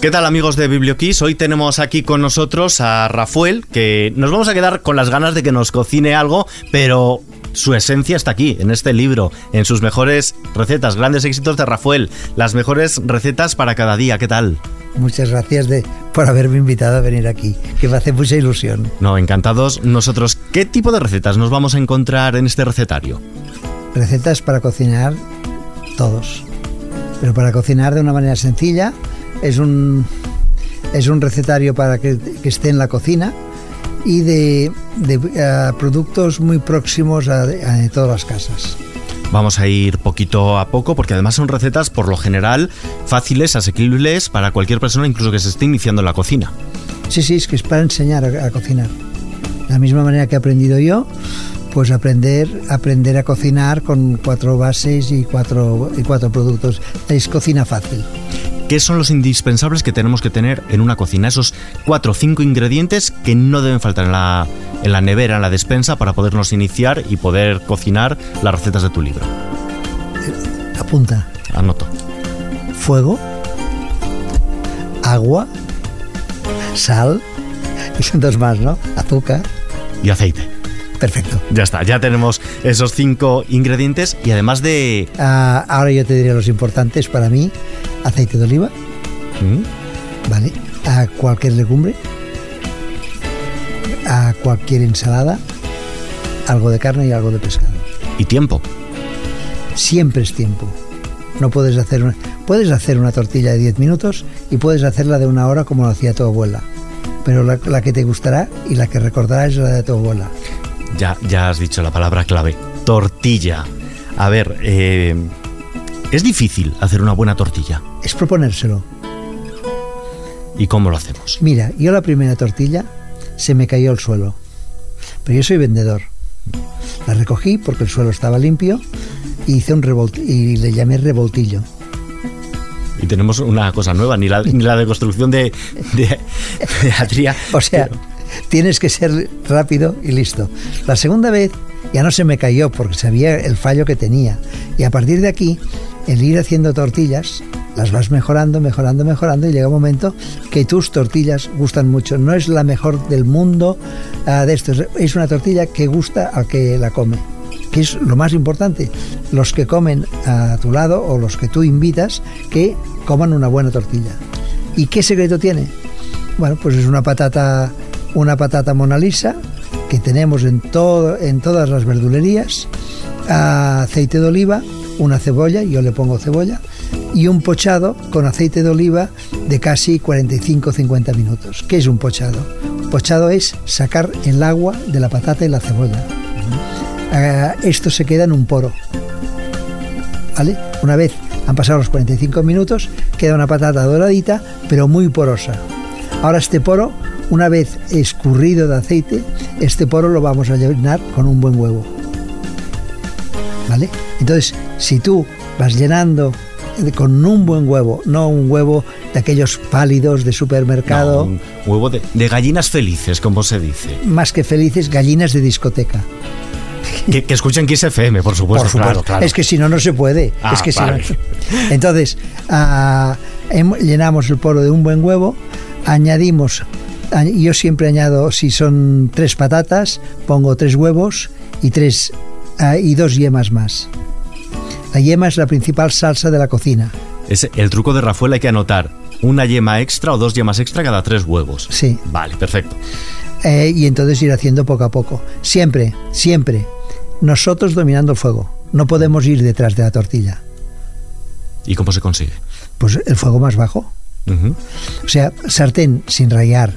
¿Qué tal amigos de BiblioKiss? Hoy tenemos aquí con nosotros a Rafael, que nos vamos a quedar con las ganas de que nos cocine algo, pero su esencia está aquí, en este libro, en sus mejores recetas, grandes éxitos de Rafael, las mejores recetas para cada día. ¿Qué tal? Muchas gracias de, por haberme invitado a venir aquí, que me hace mucha ilusión. No, encantados nosotros. ¿Qué tipo de recetas nos vamos a encontrar en este recetario? Recetas para cocinar todos, pero para cocinar de una manera sencilla es un, es un recetario para que, esté en la cocina y de, eh, productos muy próximos a, todas las casas. Vamos a ir poquito a poco porque además son recetas por lo general fáciles, asequibles para cualquier persona, incluso que se esté iniciando en la cocina. Sí, sí, es que es para enseñar a, cocinar. De la misma manera que he aprendido yo, pues aprender, aprender a cocinar con cuatro bases y cuatro, y cuatro productos. Es cocina fácil. ¿Qué son los indispensables que tenemos que tener en una cocina? Esos cuatro o cinco ingredientes que no deben faltar en la, en la nevera, en la despensa, para podernos iniciar y poder cocinar las recetas de tu libro. Apunta. Anoto. Fuego, agua, sal, y son dos más, ¿no? Azúcar. Y aceite. Perfecto. Ya está, ya tenemos esos cinco ingredientes y además de... Ah, ahora yo te diré los importantes para mí aceite de oliva, mm. ¿vale? A cualquier legumbre, a cualquier ensalada, algo de carne y algo de pescado. ¿Y tiempo? Siempre es tiempo. No puedes hacer una, puedes hacer una tortilla de 10 minutos y puedes hacerla de una hora como lo hacía tu abuela. Pero la, que te gustará y la que recordarás es la de tu abuela. Ya, ya has dicho la palabra clave. Tortilla. A ver, eh, ¿Es difícil hacer una buena tortilla? Es proponérselo. ¿Y cómo lo hacemos? Mira, yo la primera tortilla se me cayó al suelo. Pero yo soy vendedor. La recogí porque el suelo estaba limpio y hice un y le llamé revoltillo. Y tenemos una cosa nueva, ni la, ni la de construcción de, de, Adrià. o sea, tienes que ser rápido y listo. La segunda vez ya no se me cayó porque sabía el fallo que tenía. Y a partir de aquí el ir haciendo tortillas, las vas mejorando, mejorando, mejorando y llega un momento que tus tortillas gustan mucho. No es la mejor del mundo ah, de esto, es una tortilla que gusta al que la come que es lo más importante, los que comen a tu lado o los que tú invitas que coman una buena tortilla. ¿Y qué secreto tiene? Bueno, pues es una patata, una patata Mona Lisa que tenemos en, todo, en todas las verdulerías, aceite de oliva, una cebolla, yo le pongo cebolla, y un pochado con aceite de oliva de casi 45-50 minutos. ¿Qué es un pochado? Pochado es sacar el agua de la patata y la cebolla. Ah, esto se queda en un poro. ¿Vale? Una vez han pasado los 45 minutos, queda una patata doradita, pero muy porosa. Ahora este poro, una vez escurrido de aceite, este poro lo vamos a llenar con un buen huevo. ¿Vale? Entonces, si tú vas llenando con un buen huevo, no un huevo de aquellos pálidos de supermercado. un huevo de, gallinas felices, como se dice. Más que felices, gallinas de discoteca. Que, escuchen Kiss FM, por supuesto. Claro, claro. Es que si no, no se puede. Ah, es que Entonces, ah, llenamos el poro de un buen huevo, añadimos, yo siempre añado, si son tres patatas, pongo tres huevos y, tres, ah, y dos yemas más. La yema es la principal salsa de la cocina. Es el truco de Rafael hay que anotar una yema extra o dos yemas extra cada tres huevos. Sí. Vale, perfecto. Eh, y entonces ir haciendo poco a poco. Siempre, siempre, nosotros dominando el fuego. No podemos ir detrás de la tortilla. ¿Y cómo se consigue? Pues el fuego más bajo. O sea, sartén sin rayar.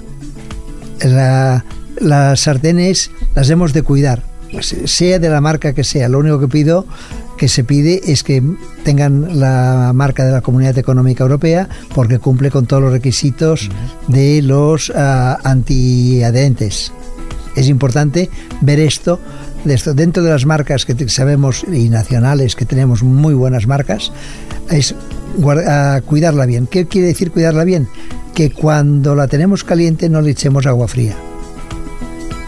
La, las sartenes las hemos de cuidar, sea de la marca que sea. Lo único que pido que se pide es que tengan la marca de la Comunidad Económica Europea porque cumple con todos los requisitos de los uh, antiadherentes. Es importante ver esto, de esto. Dentro de las marcas que sabemos y nacionales, que tenemos muy buenas marcas, es cuidarla bien. ¿Qué quiere decir cuidarla bien? Que cuando la tenemos caliente no le echemos agua fría.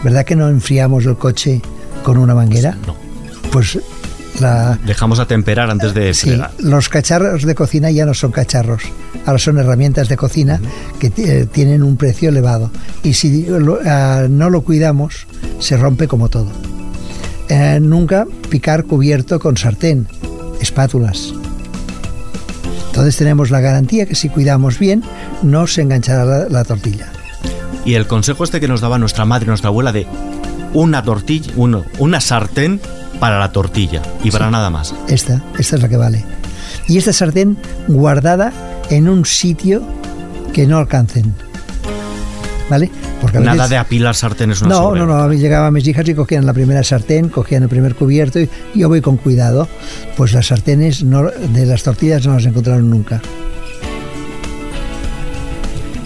¿Verdad que no enfriamos el coche con una manguera? No. Pues La, Dejamos a temperar antes de sí, los cacharros de cocina ya no son cacharros, ahora son herramientas de cocina que eh, tienen un precio elevado. Y si lo, uh, no lo cuidamos, se rompe como todo. Eh, nunca picar cubierto con sartén, espátulas. Entonces tenemos la garantía que si cuidamos bien, no se enganchará la, la tortilla. Y el consejo este que nos daba nuestra madre, nuestra abuela, de una tortilla, uno, una sartén para la tortilla y para Sí. nada más. Esta, esta es la que vale. Y esta sartén guardada en un sitio que no alcancen. ¿Vale? Porque Nada veces- de apilar sartenes una No, sobre no, no. otra. a mí Llegaban mis hijas y cogían la primera sartén, cogían el primer cubierto y yo voy con cuidado. Pues las sartenes no- de las tortillas no las encontraron nunca.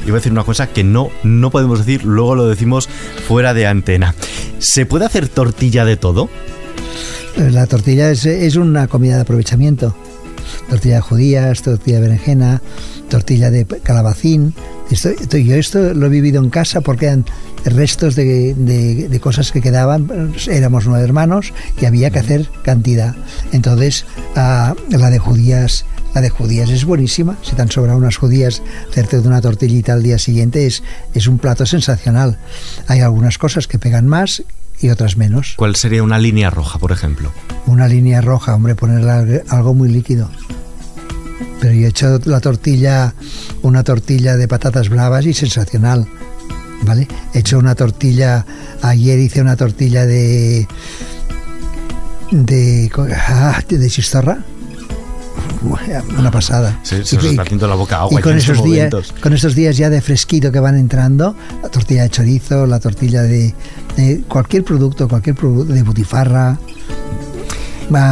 Iba a decir una cosa que no, no podemos decir, luego lo decimos fuera de antena. ¿Se puede hacer tortilla de todo? Eh, La tortilla es, es una comida de aprovechamiento. Tortilla de judías, tortilla de berenjena, tortilla de calabacín. Esto, yo esto lo he vivido en casa porque eran restos de, de- de cosas que quedaban. Éramos nueve hermanos y había que hacer cantidad. Entonces, ah, la de judías, la de judías es buenísima. Si te han sobrado unas judías, hacerte de una tortillita al día siguiente es, es un plato sensacional. Hay algunas cosas que pegan más y otras menos. ¿Cuál sería una línea roja, por ejemplo? Una línea roja, hombre, ponerle algo- algo muy líquido. Pero yo he hecho la tortilla, una tortilla de patatas bravas y sensacional. ¿Vale? He hecho una tortilla, ayer hice una tortilla de. de. ah, de chistorra. Una pasada. Se, os está haciendo la boca agua y con esos, días, con estos días ya de fresquito que van entrando, la tortilla de chorizo, la tortilla de, de cualquier producto, cualquier producto de butifarra,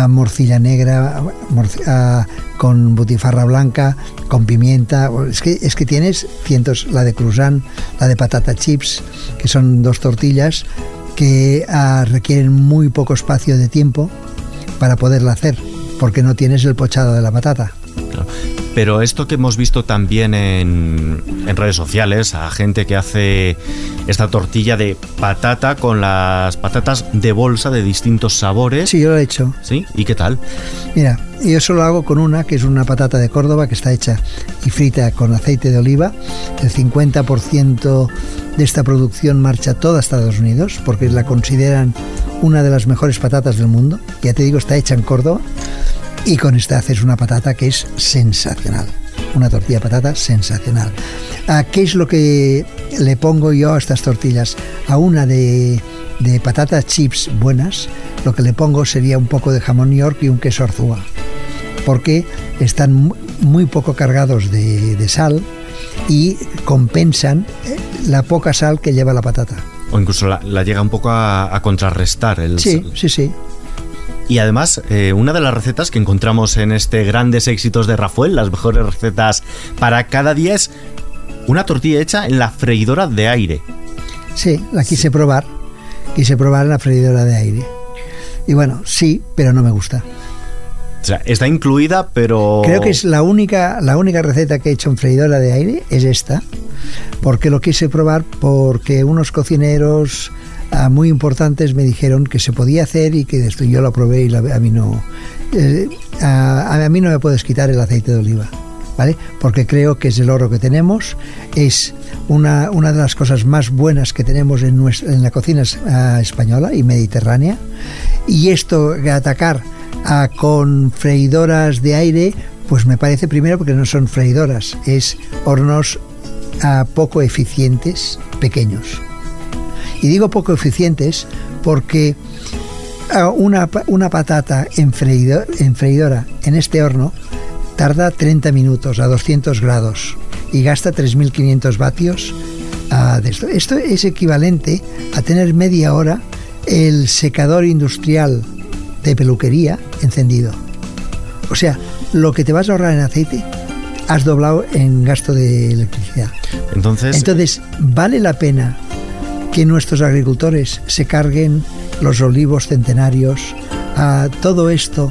morcilla negra, morci- ah, con butifarra blanca, con pimienta. Es que, es que tienes cientos, la de cruzán, la de patata chips, que son dos tortillas que ah, requieren muy poco espacio de tiempo para poderla hacer, porque no tienes el pochado de la patata. Claro. Pero esto que hemos visto también en, en redes sociales, a gente que hace esta tortilla de patata con las patatas de bolsa de distintos sabores. Sí, yo lo he hecho. ¿Sí? ¿Y qué tal? Mira, yo solo hago con una, que es una patata de Córdoba, que está hecha y frita con aceite de oliva. El 50% de esta producción marcha toda a Estados Unidos, porque la consideran una de las mejores patatas del mundo. Ya te digo, está hecha en Córdoba. Y con esta haces una patata que es sensacional. Una tortilla de patata sensacional. ¿A ¿Qué es lo que le pongo yo a estas tortillas? A una de, de patatas chips buenas, lo que le pongo sería un poco de jamón york y un queso arzúa. Porque están mu- muy poco cargados de, de sal y compensan eh, la poca sal que lleva la patata. O incluso la, la llega un poco a, a contrarrestar el Sí, sí, sí. Y además, eh, una de las recetas que encontramos en este Grandes Éxitos de Rafael, las mejores recetas para cada día, es una tortilla hecha en la freidora de aire. Sí, la quise probar. Quise probar en la freidora de aire. Y bueno, sí, pero no me gusta. Está incluida, pero... Creo que es la única, la única receta que he hecho en freidora de aire es esta, porque lo quise probar porque unos cocineros ah, muy importantes me dijeron que se podía hacer y que esto yo lo probé y a mí no, eh, a mí no me puedes quitar el aceite de oliva, ¿vale? Porque creo que es el oro que tenemos, es una, una de las cosas más buenas que tenemos en, nuestra, en la cocina ah, española y mediterránea, y esto de atacar ah, con freidoras de aire, pues me parece primero porque no son freidoras, es hornos ah, poco eficientes, pequeños. Y digo poco eficientes porque ah, una, una patata en, freido- en freidora en este horno tarda 30 minutos a 200 grados y gasta 3.500 vatios de esto. Esto es equivalente a tener media hora el secador industrial de peluquería encendido. O sea, lo que te vas a ahorrar en aceite, has doblado en gasto de electricidad. Entonces, Entonces, ¿vale la pena que nuestros agricultores se carguen los olivos centenarios? a todo esto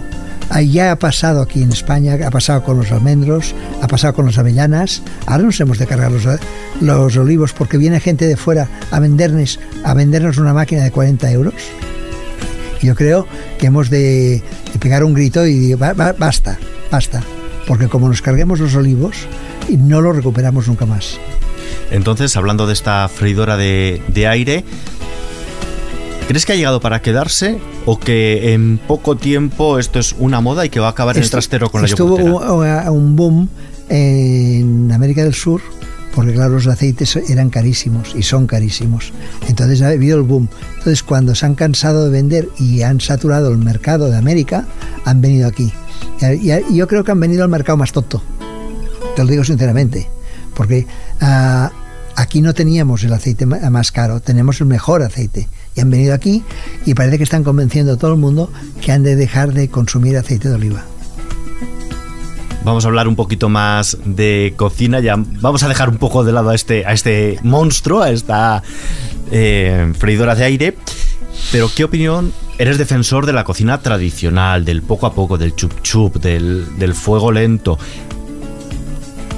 ya ha pasado aquí en España, ha pasado con los almendros, ha pasado con las avellanas. Ahora nos hemos de cargar los, los olivos porque viene gente de fuera a vendernos, a vendernos una máquina de 40 euros. Yo creo que hemos de, pegar un grito y decir, basta, basta, porque como nos carguemos los olivos, no lo recuperamos nunca más. Entonces, hablando de esta freidora de, aire, ¿crees que ha llegado para quedarse o que en poco tiempo esto es una moda y que va a acabar en el trastero con la Estuvo un boom en América del Sur porque claro, los aceites eran carísimos y son carísimos. Entonces ha habido el boom. Entonces cuando se han cansado de vender y han saturado el mercado de América, han venido aquí. Y yo creo que han venido al mercado más tonto, te lo digo sinceramente, porque ah, aquí no teníamos el aceite más caro, tenemos el mejor aceite. Y han venido aquí y parece que están convenciendo a todo el mundo que han de dejar de consumir aceite de oliva. Vamos a hablar un poquito más de cocina. Ya vamos a dejar un poco de lado a este, a este monstruo, a esta eh, freidora de aire. Pero, ¿qué opinión? Eres defensor de la cocina tradicional, del poco a poco, del chup chup, del, fuego lento.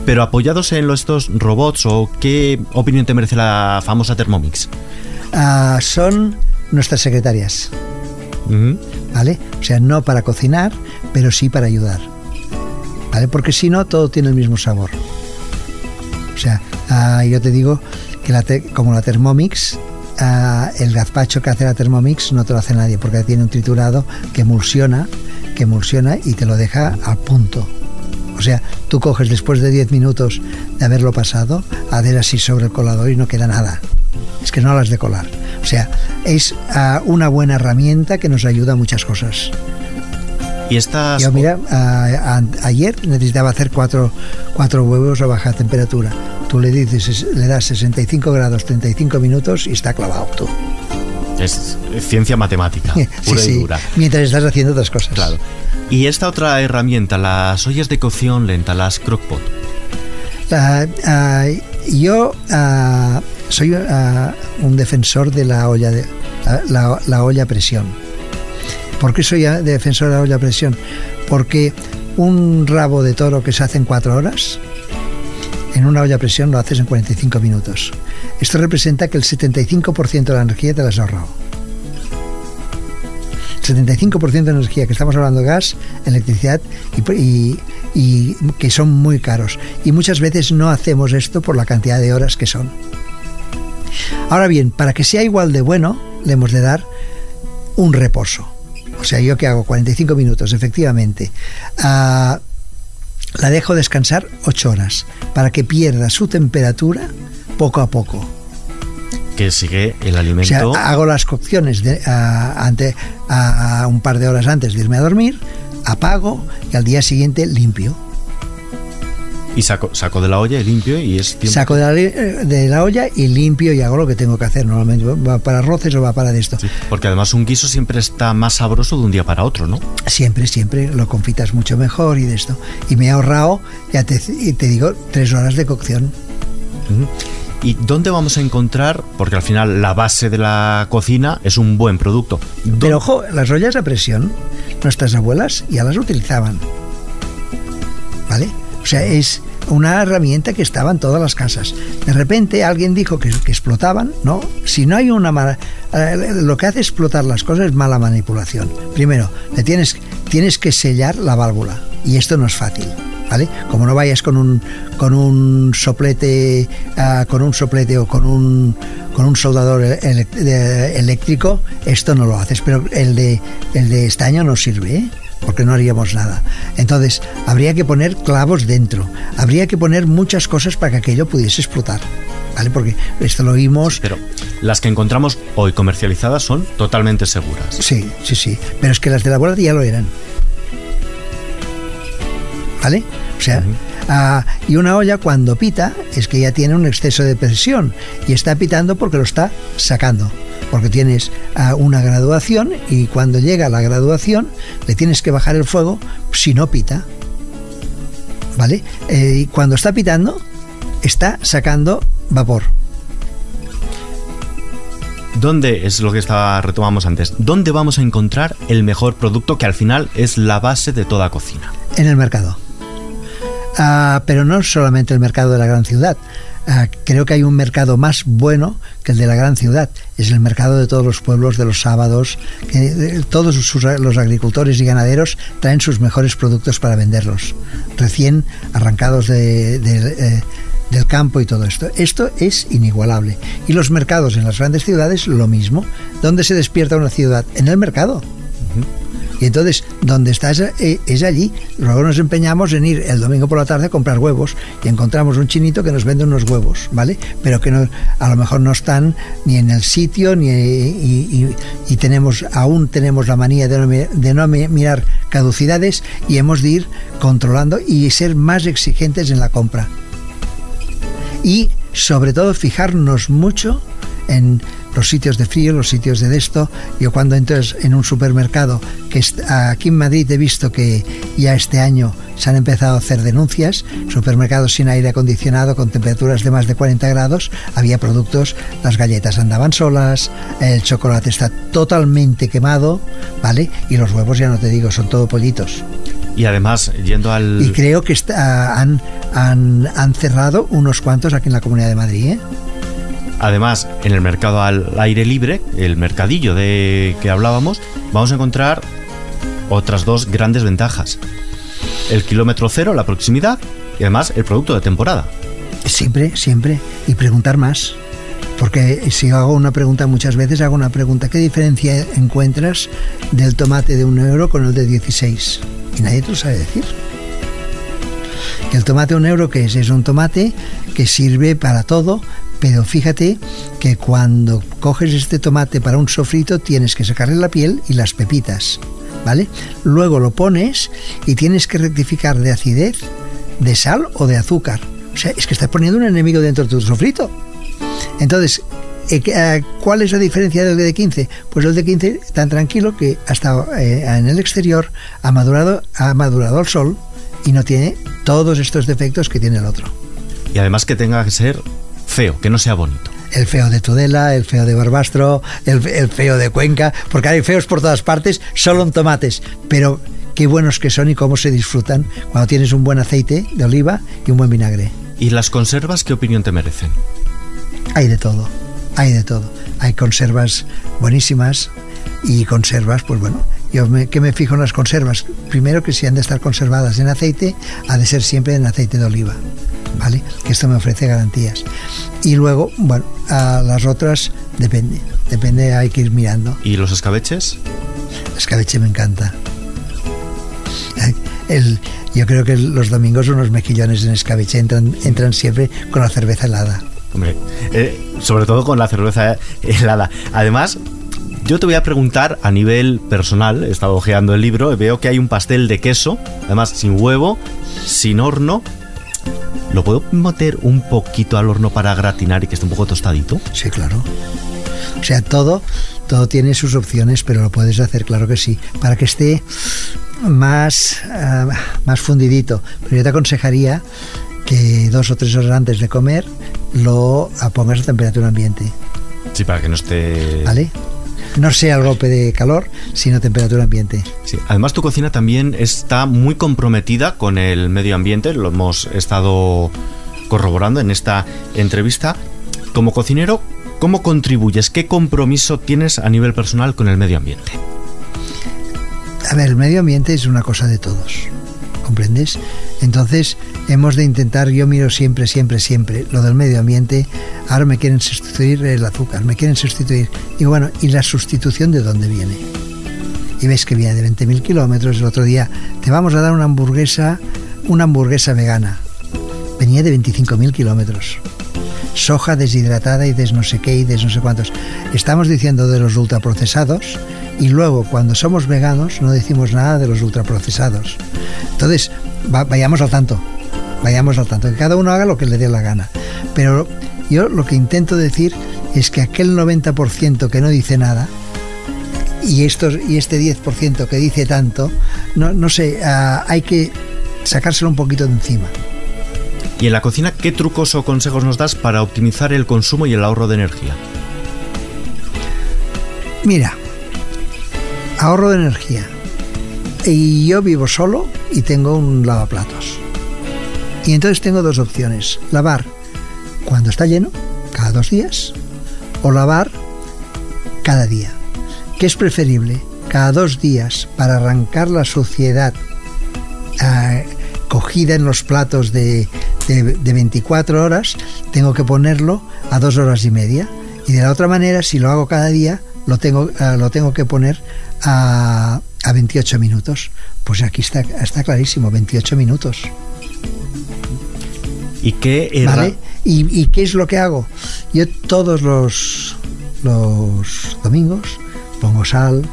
Pero apoyados en estos robots, ¿o qué opinión te merece la famosa Thermomix? Ah, son nuestras secretarias. ¿Vale? O sea, no para cocinar, pero sí para ayudar. Porque si no, todo tiene el mismo sabor. O sea, ah, yo te digo que como la Thermomix, ah, el gazpacho que hace la Thermomix no te lo hace nadie, porque tiene un triturado que emulsiona, que emulsiona y te lo deja al punto. O sea, tú coges después de 10 minutos de haberlo pasado, a ver así sobre el colador y no queda nada. Es que no las de colar. O sea, es ah, una buena herramienta que nos ayuda a muchas cosas. Y estas... Yo mira, ayer necesitaba hacer cuatro, cuatro huevos a baja temperatura. Tú le dices, le das 65 grados, 35 minutos y está clavado tú. Es ciencia matemática, pura y dura. Mientras estás haciendo otras cosas. Claro. Y esta otra herramienta, las ollas de cocción lenta, las crockpot. yo soy un defensor de la olla de la, la olla a presión ¿Por qué soy defensor de la olla a presión? Porque un rabo de toro que se hace en cuatro horas, en una olla a presión lo haces en 45 minutos. Esto representa que el 75% de la energía te la has ahorrado. 75% de energía, que estamos hablando de gas, electricidad y, y, que son muy caros. Y muchas veces no hacemos esto por la cantidad de horas que son. Ahora bien, para que sea igual de bueno, le hemos de dar un reposo. O sea, yo que hago 45 minutos, efectivamente. Ah, la dejo descansar 8 horas para que pierda su temperatura poco a poco. Que sigue el alimento. O sea, hago las cocciones de, a, a un par de horas antes de irme a dormir, apago y al día siguiente limpio. Y saco, saco de la olla y limpio y es tiempo. Saco de la, de la, olla y limpio y hago lo que tengo que hacer. Normalmente va para arroces o va para de esto. porque además un guiso siempre está más sabroso de un día para otro, ¿no? Siempre, siempre. Lo confitas mucho mejor y de esto. Y me he ahorrado, ya te, te digo, tres horas de cocción. ¿Y dónde vamos a encontrar? Porque al final la base de la cocina es un buen producto. Pero ojo, las ollas a presión, nuestras abuelas ya las utilizaban. ¿Vale? O sea, es una herramienta que estaba en todas las casas. De repente alguien dijo que, explotaban, ¿no? Si no hay una mala... Eh, lo que hace explotar las cosas es mala manipulación. Primero, le tienes, tienes que sellar la válvula y esto no es fácil. ¿Vale? Como no vayas con un con un soplete ah, con un soplete o con un con un soldador eléctrico, esto no lo haces, pero el de el de estaño no sirve, ¿eh? Porque no haríamos nada. Entonces, habría que poner clavos dentro, habría que poner muchas cosas para que aquello pudiese explotar. ¿Vale? Porque esto lo vimos. pero las que encontramos hoy comercializadas son totalmente seguras. Sí, sí, sí. Pero es que las de la bola ya lo eran. ¿Vale? O sea, ah, y una olla cuando pita es que ya tiene un exceso de presión y está pitando porque lo está sacando porque tienes ah, una graduación y cuando llega la graduación le tienes que bajar el fuego si no pita. ¿Vale? Eh, y cuando está pitando, está sacando vapor. ¿Dónde es lo que estaba, retomamos antes? ¿Dónde vamos a encontrar el mejor producto que al final es la base de toda cocina? En el mercado. Ah, pero no solamente el mercado de la gran ciudad. Ah, creo que hay un mercado más bueno que el de la gran ciudad. Es el mercado de todos los pueblos, de los sábados. Que, todos los agricultores y ganaderos traen sus mejores productos para venderlos, recién arrancados de, eh, del campo y todo esto. Esto es inigualable. Y los mercados en las grandes ciudades, lo mismo. ¿Dónde se despierta una ciudad? En el mercado. Y entonces, donde está eh, es, allí. Luego nos empeñamos en ir el domingo por la tarde a comprar huevos y encontramos un chinito que nos vende unos huevos, ¿vale? Pero que no, a lo mejor no están ni en el sitio ni y, tenemos aún tenemos la manía de no, de no mirar caducidades y hemos de ir controlando y ser más exigentes en la compra. Y sobre todo fijarnos mucho en los sitios de frío, los sitios de esto. Yo cuando entras en un supermercado, que aquí en Madrid he visto que ya este año se han empezado a hacer denuncias, supermercados sin aire acondicionado, con temperaturas de más de 40 grados, había productos, las galletas andaban solas, el chocolate está totalmente quemado, ¿vale? Y los huevos ya no te digo, son todo pollitos. Y además, yendo al... Y creo que han, han, han cerrado unos cuantos aquí en la Comunidad de Madrid, ¿eh? Además, en el mercado al aire libre, el mercadillo de que hablábamos, vamos a encontrar otras dos grandes ventajas. El kilómetro cero, la proximidad, y además el producto de temporada. Siempre, siempre. Y preguntar más. Porque si hago una pregunta muchas veces, hago una pregunta, ¿qué diferencia encuentras del tomate de un euro con el de 16? Y nadie te lo sabe decir. ¿El tomate un euro qué es? Es un tomate que sirve para todo, pero fíjate que cuando coges este tomate para un sofrito tienes que sacarle la piel y las pepitas, ¿vale? Luego lo pones y tienes que rectificar de acidez, de sal o de azúcar. O sea, es que estás poniendo un enemigo dentro de tu sofrito. Entonces, eh, eh, ¿cuál es la diferencia del de 15? Pues el de 15 tan tranquilo que hasta eh, en el exterior ha madurado, ha madurado al sol y no tiene todos estos defectos que tiene el otro. Y además que tenga que ser feo, que no sea bonito. El feo de Tudela, el feo de Barbastro, el, feo de Cuenca, porque hay feos por todas partes, solo en tomates, pero qué buenos que son y cómo se disfrutan cuando tienes un buen aceite de oliva y un buen vinagre. ¿Y las conservas qué opinión te merecen? Hay de todo, hay de todo. Hay conservas buenísimas y conservas, pues bueno, yo me, que me fijo en las conservas. Primero que si han de estar conservadas en aceite, ha de ser siempre en aceite de oliva. ¿vale? Que esto me ofrece garantías. Y luego, bueno, a las otras depende, depende, hay que ir mirando. ¿Y los escabeches? El escabeche me encanta. El, yo creo que los domingos unos mejillones en escabeche entran, entran siempre con la cerveza helada. Hombre, eh, sobre todo con la cerveza helada. Además, yo te voy a preguntar a nivel personal, he estado ojeando el libro, veo que hay un pastel de queso, además sin huevo, sin horno, ¿Lo puedo meter un poquito al horno para gratinar y que esté un poco tostadito? Sí, claro. O sea, todo, todo tiene sus opciones, pero lo puedes hacer, claro que sí, para que esté más, eh, más fundidito. Pero yo te aconsejaría que dos o tres horas antes de comer lo pongas a temperatura ambiente. Sí, para que no esté... ¿Vale? No sea el golpe de calor, sino temperatura ambiente. Sí. Además, tu cocina también está muy comprometida con el medio ambiente, lo hemos estado corroborando en esta entrevista. Como cocinero, ¿cómo contribuyes? ¿Qué compromiso tienes a nivel personal con el medio ambiente? A ver, el medio ambiente es una cosa de todos, ¿comprendes? Entonces, hemos de intentar, yo miro siempre, siempre, siempre lo del medio ambiente, ahora me quieren sustituir el azúcar, me quieren sustituir, y bueno, ¿y la sustitución de dónde viene? Y ves que viene de 20.000 kilómetros, el otro día te vamos a dar una hamburguesa, una hamburguesa vegana, venía de 25.000 kilómetros soja deshidratada y des no sé qué y des no sé cuántos. Estamos diciendo de los ultraprocesados y luego cuando somos veganos no decimos nada de los ultraprocesados. Entonces, vayamos al tanto vayamos al tanto, que cada uno haga lo que le dé la gana. Pero yo lo que intento decir es que aquel 90% que no dice nada, y, estos, y este 10% que dice tanto, no, no sé, ah, hay que sacárselo un poquito de encima. ¿Y en la cocina qué trucos o consejos nos das para optimizar el consumo y el ahorro de energía? Mira, ahorro de energía. Y yo vivo solo y tengo un lavaplatos. Y entonces tengo dos opciones. Lavar cuando está lleno, cada dos días, o lavar cada día. ¿Qué es preferible? Cada dos días para arrancar la suciedad ah, cogida en los platos de, de, 24 horas, tengo que ponerlo a dos horas y media. Y de la otra manera, si lo hago cada día, lo tengo, ah, lo tengo que poner a, a 28 minutos. Pues aquí está, está clarísimo, 28 minutos. ¿Y qué, ¿Vale? ¿Y, qué es lo que hago? Yo todos los, los domingos pongo sal,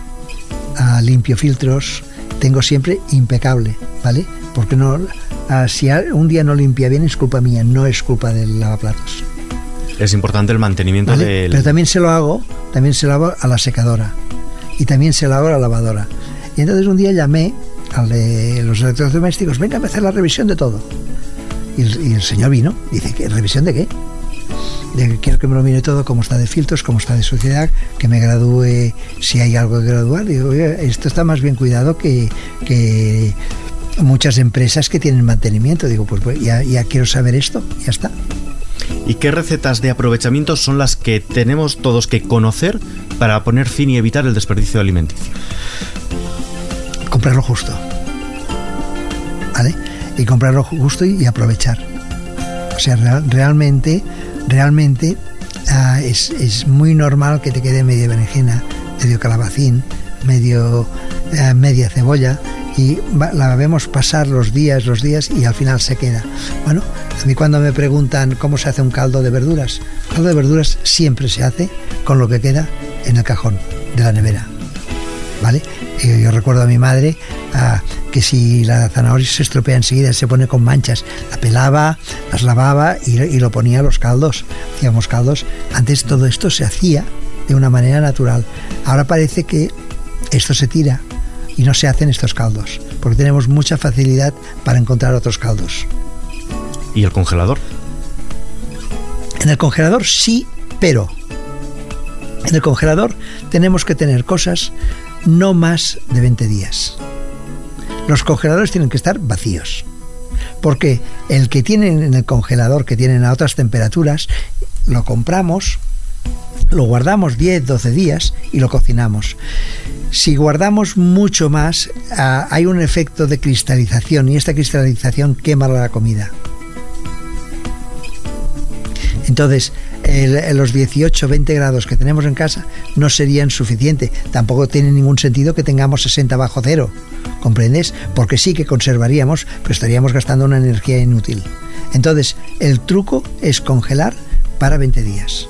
ah, limpio filtros, tengo siempre impecable, ¿vale? Porque no, ah, si un día no limpia bien es culpa mía, no es culpa del lavaplatos. Es importante el mantenimiento del... Pero también se lo hago, también se lo hago a la secadora y también se lo hago a la lavadora. Y entonces un día llamé de los electrodomésticos, venga a hacer la revisión de todo. Y el, señor vino, dice, ¿qué, ¿revisión de qué? De, quiero que me lo mire todo, cómo está de filtros, cómo está de suciedad, que me gradúe si hay algo que graduar. Digo, esto está más bien cuidado que, que muchas empresas que tienen mantenimiento. Digo, pues, pues ya, ya quiero saber esto, ya está. ¿Y qué recetas de aprovechamiento son las que tenemos todos que conocer para poner fin y evitar el desperdicio alimenticio? Comprarlo justo. ¿Vale? Y comprarlo justo y, aprovechar. O sea, realmente, realmente ah, es, muy normal que te quede media berenjena, medio calabacín, medio, ah, media cebolla y la vemos pasar los días, los días y al final se queda. Bueno, a mí cuando me preguntan cómo se hace un caldo de verduras, caldo de verduras siempre se hace con lo que queda en el cajón de la nevera. ¿Vale? yo recuerdo a mi madre que si la zanahoria se estropea enseguida, se pone con manchas, la pelaba, las lavaba y, y lo ponía a los caldos. Hacíamos caldos. Antes todo esto se hacía de una manera natural. Ahora parece que esto se tira y no se hacen estos caldos, porque tenemos mucha facilidad para encontrar otros caldos. ¿Y el congelador? En el congelador sí, pero en el congelador tenemos que tener cosas no más de 20 días. Los congeladores tienen que estar vacíos. Porque el que tienen en el congelador, que tienen a otras temperaturas, lo compramos, lo guardamos 10, 12 días y lo cocinamos. Si guardamos mucho más, ah, hay un efecto de cristalización y esta cristalización quema la comida. Entonces, los 18, 20 grados que tenemos en casa no serían suficientes. Tampoco tiene ningún sentido que tengamos 60 bajo cero. ¿Comprendes? Porque sí que conservaríamos, pero estaríamos gastando una energía inútil. Entonces, el truco es congelar para 20 días.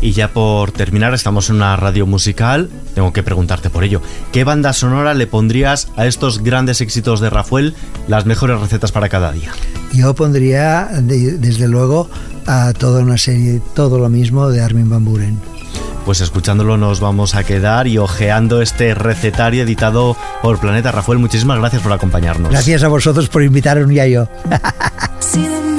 Y ya por terminar, estamos en una radio musical, tengo que preguntarte por ello. ¿Qué banda sonora le pondrías a estos grandes éxitos de Rafael, las mejores recetas para cada día? Yo pondría, desde luego, a toda una serie, todo lo mismo de Armin Van Buren. Pues escuchándolo nos vamos a quedar y ojeando este recetario editado por Planeta Rafael. Muchísimas gracias por acompañarnos. Gracias a vosotros por invitarme a yo.